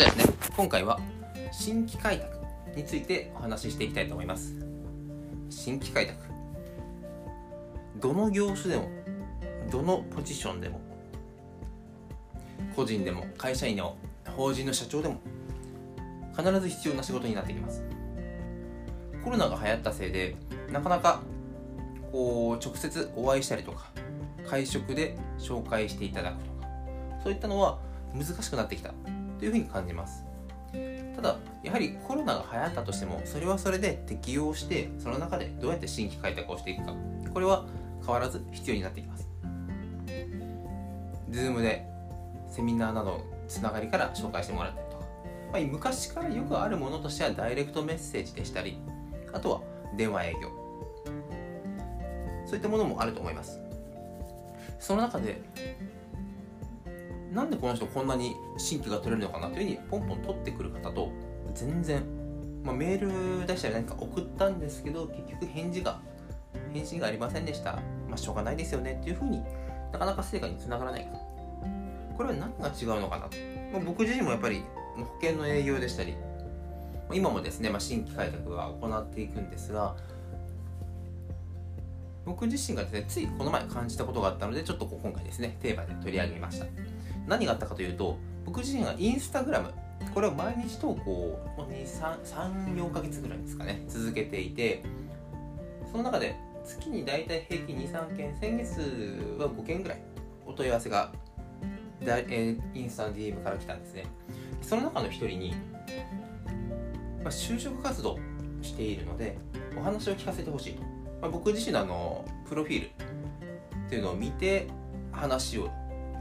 ではですね、今回は新規開拓についてお話ししていきたいと思います。新規開拓。どの業種でも、どのポジションでも、個人でも、会社員でも、法人の社長でも、必ず必要な仕事になってきます。コロナが流行ったせいで、なかなかこう直接お会いしたりとか、会食で紹介していただくとか、そういったのは難しくなってきたというふうに感じます。ただやはりコロナが流行ったとしてもそれはそれで適用してその中でどうやって新規開拓をしていくか。これは変わらず必要になってきます。Zoom でセミナーなどのつながりから紹介してもらったりとか、まあ、昔からよくあるものとしてはダイレクトメッセージでしたりあとは電話営業。そういったものもあると思います。その中でなんでこの人こんなに新規が取れるのかなというふうにポンポン取ってくる方と全然、まあ、メール出したり何か送ったんですけど結局返事が返信がありませんでした、まあ、しょうがないですよねっていうふうになかなか成果につながらないこれは何が違うのかなと、まあ、僕自身もやっぱり保険の営業でしたり今もですね、まあ、新規開拓は行っていくんですが僕自身がですねついこの前感じたことがあったのでちょっと今回ですねテーマで取り上げました。何があったかというと僕自身がインスタグラムこれを毎日投稿を34ヶ月ぐらいですかね続けていてその中で月に大体平均23件先月は5件ぐらいお問い合わせがえインスタの DM から来たんですね。その中の一人に、まあ、就職活動しているのでお話を聞かせてほしいと、まあ、僕自身のあのプロフィールっていうのを見て話を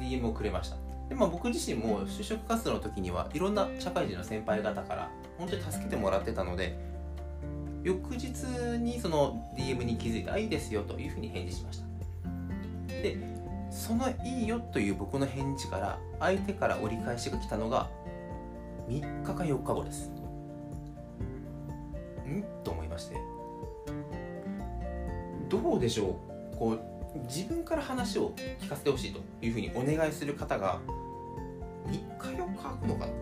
DM をくれました。でまあ、僕自身も就職活動の時にはいろんな社会人の先輩方から本当に助けてもらってたので翌日にその DM に気づいて「あいいですよ」というふうに返事しました。でその「いいよ」という僕の返事から相手から折り返しが来たのが3日か4日後です。ん？と思いまして。どうでしょう？こう自分から話を聞かせてほしいというふうにお願いする方が3日4日空くのかな？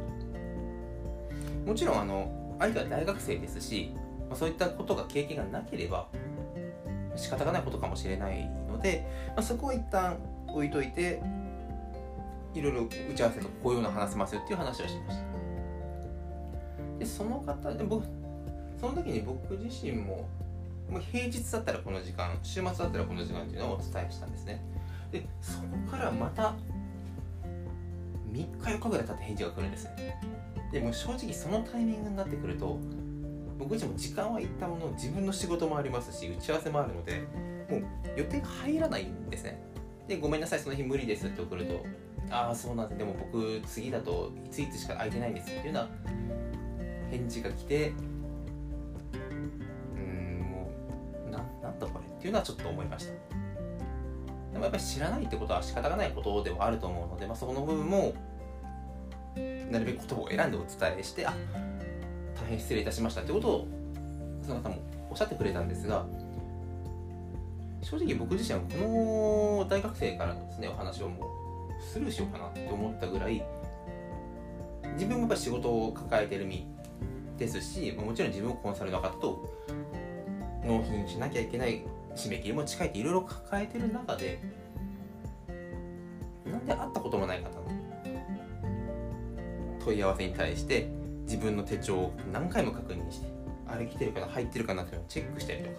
もちろんあの相手は大学生ですし、まあ、そういったことが経験がなければ仕方がないことかもしれないので、まあ、そこは一旦置いといていろいろ打ち合わせとこういうの話せますよっていう話をしました。でその方で僕その時に僕自身ももう平日だったらこの時間週末だったらこの時間っていうのをお伝えしたんですね。でそこからまた3日4日ぐらい経って返事が来るんですね。でも正直そのタイミングになってくると僕自身も時間はいったもの自分の仕事もありますし打ち合わせもあるのでもう予定が入らないんですね。でごめんなさいその日無理ですって送るとああそうなんです。でも僕次だといついつしか空いてないんですっていうような返事が来てていうのはちょっと思いました。でもやっぱり知らないってことは仕方がないことではあると思うので、まあ、そこの部分もなるべく言葉を選んでお伝えしてあ大変失礼いたしましたってことをその方もおっしゃってくれたんですが正直僕自身はこの大学生からのですねお話をもうスルーしようかなって思ったぐらい自分もやっぱり仕事を抱えてる身ですしもちろん自分もコンサルの方と納品しなきゃいけない締め切りも近いっていろいろ抱えてる中でなんで会ったこともない方の問い合わせに対して自分の手帳を何回も確認してあれ来てるかな入ってるかなっていうのをチェックしたりとか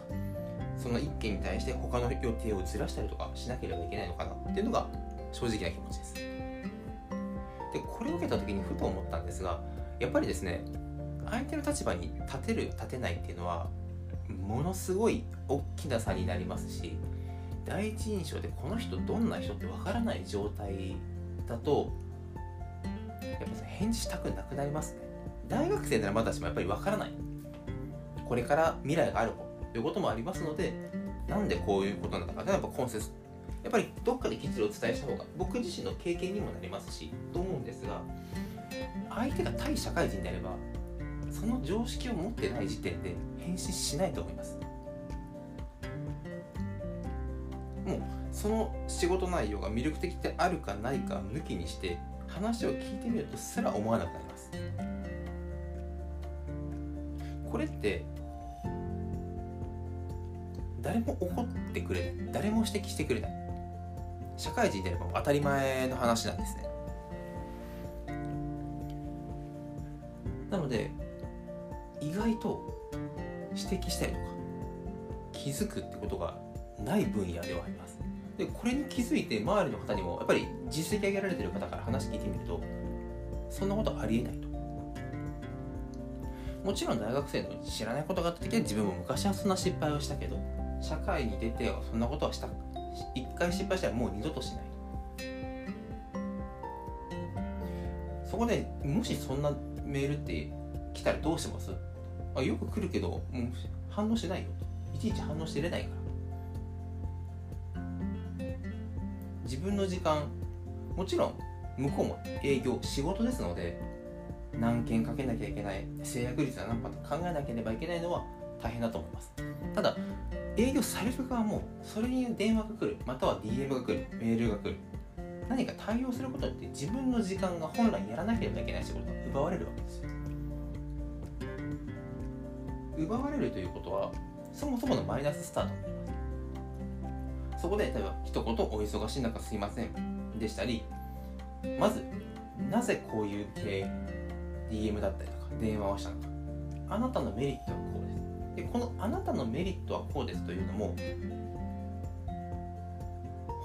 その1件に対して他の予定をずらしたりとかしなければいけないのかなっていうのが正直な気持ちです。でこれを受けた時にふと思ったんですがやっぱりですね相手の立場に立てる立てないっていうのはものすごい大きな差になりますし第一印象でこの人どんな人ってわからない状態だとやっぱ返事したくなくなりますね。大学生ならまだしもやっぱりわからない。これから未来があるということもありますのでなんでこういうことなのかやっぱ今節やっぱりどっかできっちりお伝えした方が僕自身の経験にもなりますしと思うんですが相手が対社会人であればその常識を持ってない時点で返信しないと思います。もうその仕事内容が魅力的であるかないか抜きにして話を聞いてみるとすら思わなくなります。これって誰も怒ってくれない。誰も指摘してくれない。社会人であれば当たり前の話なんですね。なので外と指摘したりとか気づくってことがない分野ではあります。でこれに気づいて周りの方にもやっぱり実績上げられてる方から話聞いてみるとそんなことありえないと。もちろん大学生の知らないことがあった時は自分も昔はそんな失敗をしたけど社会に出てそんなことはした一回失敗したらもう二度としないそこでもしそんなメールって来たらどうします？あよく来るけどもう反応しないよ。いちいち反応してれないから。自分の時間もちろん向こうも営業仕事ですので何件かけなきゃいけない制約率は何パと考えなければいけないのは大変だと思います。ただ営業される側もそれに電話が来るまたは DM が来るメールが来る。何か対応することって自分の時間が本来やらなければいけない仕事が奪われるわけですよ。奪われるということはそもそものマイナススタート。になりますそこで例えば一言お忙しい中すいませんでしたりまずなぜこういう系 DM だったりとか電話をしたのか。あなたのメリットはこうです。でこのあなたのメリットはこうですというのも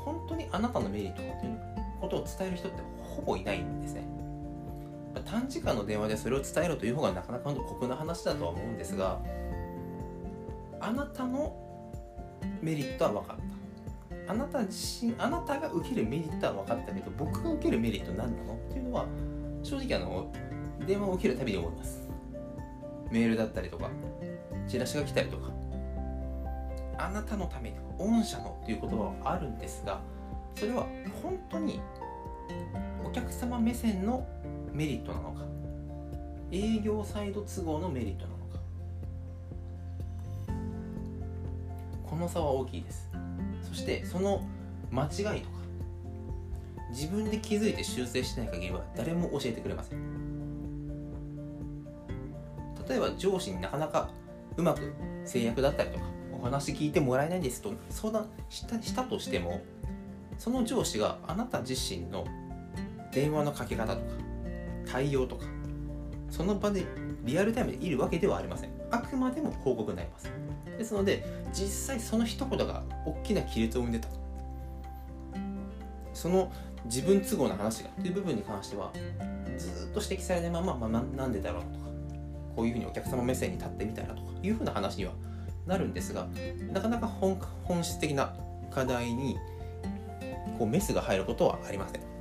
本当にあなたのメリットかということを伝える人ってほぼいないんですね。短時間の電話でそれを伝えるという方がなかなか酷な話だとは思うんですがあなたのメリットは分かった。あなた自身あなたが受けるメリットは分かったけど僕が受けるメリット何なの？っていうのは正直あの電話を受けるたびに思います。メールだったりとかチラシが来たりとか。あなたのために御社のという言葉はあるんですがそれは本当にお客様目線のメリットなのか。営業サイド都合のメリットなのか。この差は大きいです。そしてその間違いとか自分で気づいて修正しない限りは誰も教えてくれません。例えば上司になかなかうまく制約だったりとかお話聞いてもらえないんですと相談したしたとしてもその上司があなた自身の電話のかけ方とか対応とかその場でリアルタイムでいるわけではありません。あくまでも報告になります。ですので実際その一言が大きな亀裂を生んでた。その自分都合の話がという部分に関してはずっと指摘されないまま、まあ、なんでだろうとかこういうふうにお客様目線に立ってみたらとかいうふうな話にはなるんですがなかなか本本質的な課題にこうメスが入ることはありません。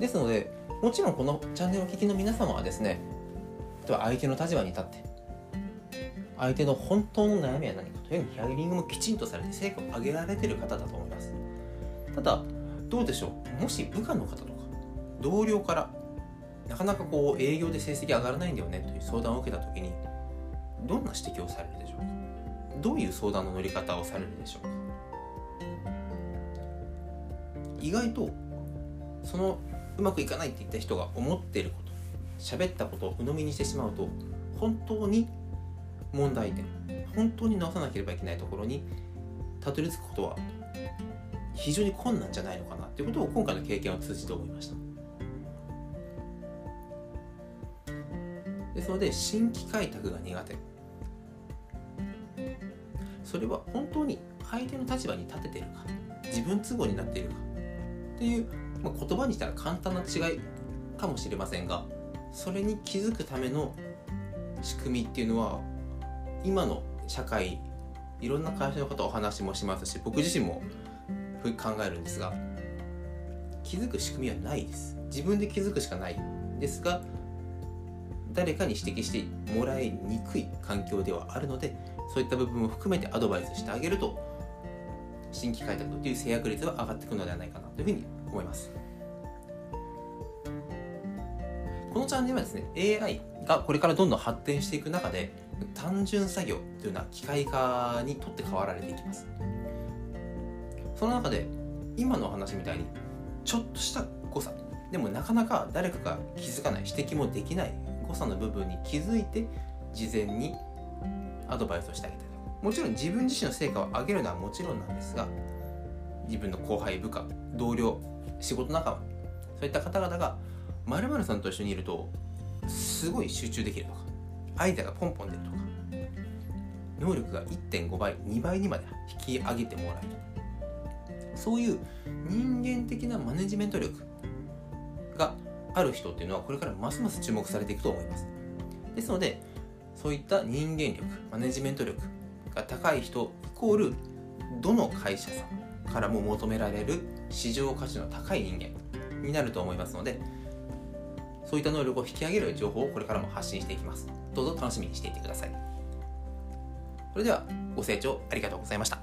ですのでもちろんこのチャンネルをお聞きの皆様はですね例えば相手の立場に立って相手の本当の悩みは何かというふうにヒアリングもきちんとされて成果を上げられてる方だと思います。ただどうでしょう？もし部下の方とか同僚からなかなかこう営業で成績上がらないんだよねという相談を受けた時にどんな指摘をされるでしょうか？どういう相談の乗り方をされるでしょうか？意外とそのうまくいかないって言った人が思っていること喋ったことを鵜呑みにしてしまうと本当に問題点本当に直さなければいけないところにたどり着くことは非常に困難じゃないのかなということを今回の経験を通じて思いました。ですので新規開拓が苦手。それは本当に相手の立場に立てているか自分都合になっているかっていうまあ、言葉にしたら簡単な違いかもしれませんがそれに気づくための仕組みっていうのは今の社会いろんな会社の方お話もしますし僕自身も考えるんですが気づく仕組みはないです。自分で気づくしかない。ですが誰かに指摘してもらいにくい環境ではあるのでそういった部分も含めてアドバイスしてあげると新規開拓という制約率は上がってくるのではないかなというふうに思います。このチャンネルはですね AI がこれからどんどん発展していく中で単純作業というのは機械化にとって変わられていきます。その中で今のお話みたいにちょっとした誤差。でもなかなか誰かが気づかない指摘もできない誤差の部分に気づいて事前にアドバイスをしてあげたりもちろん自分自身の成果を上げるのはもちろんなんですが自分の後輩部下同僚仕事仲間そういった方々が〇〇さんと一緒にいるとすごい集中できるとかアイデアがポンポン出るとか能力が1.5倍2倍にまで引き上げてもらえる。そういう人間的なマネジメント力がある人っていうのはこれからますます注目されていくと思います。ですのでそういった人間力マネジメント力が高い人イコールどの会社さんからも求められる市場価値の高い人間になると思いますのでそういった能力を引き上げる情報をこれからも発信していきます。どうぞ楽しみにしていてください。それではご清聴ありがとうございました。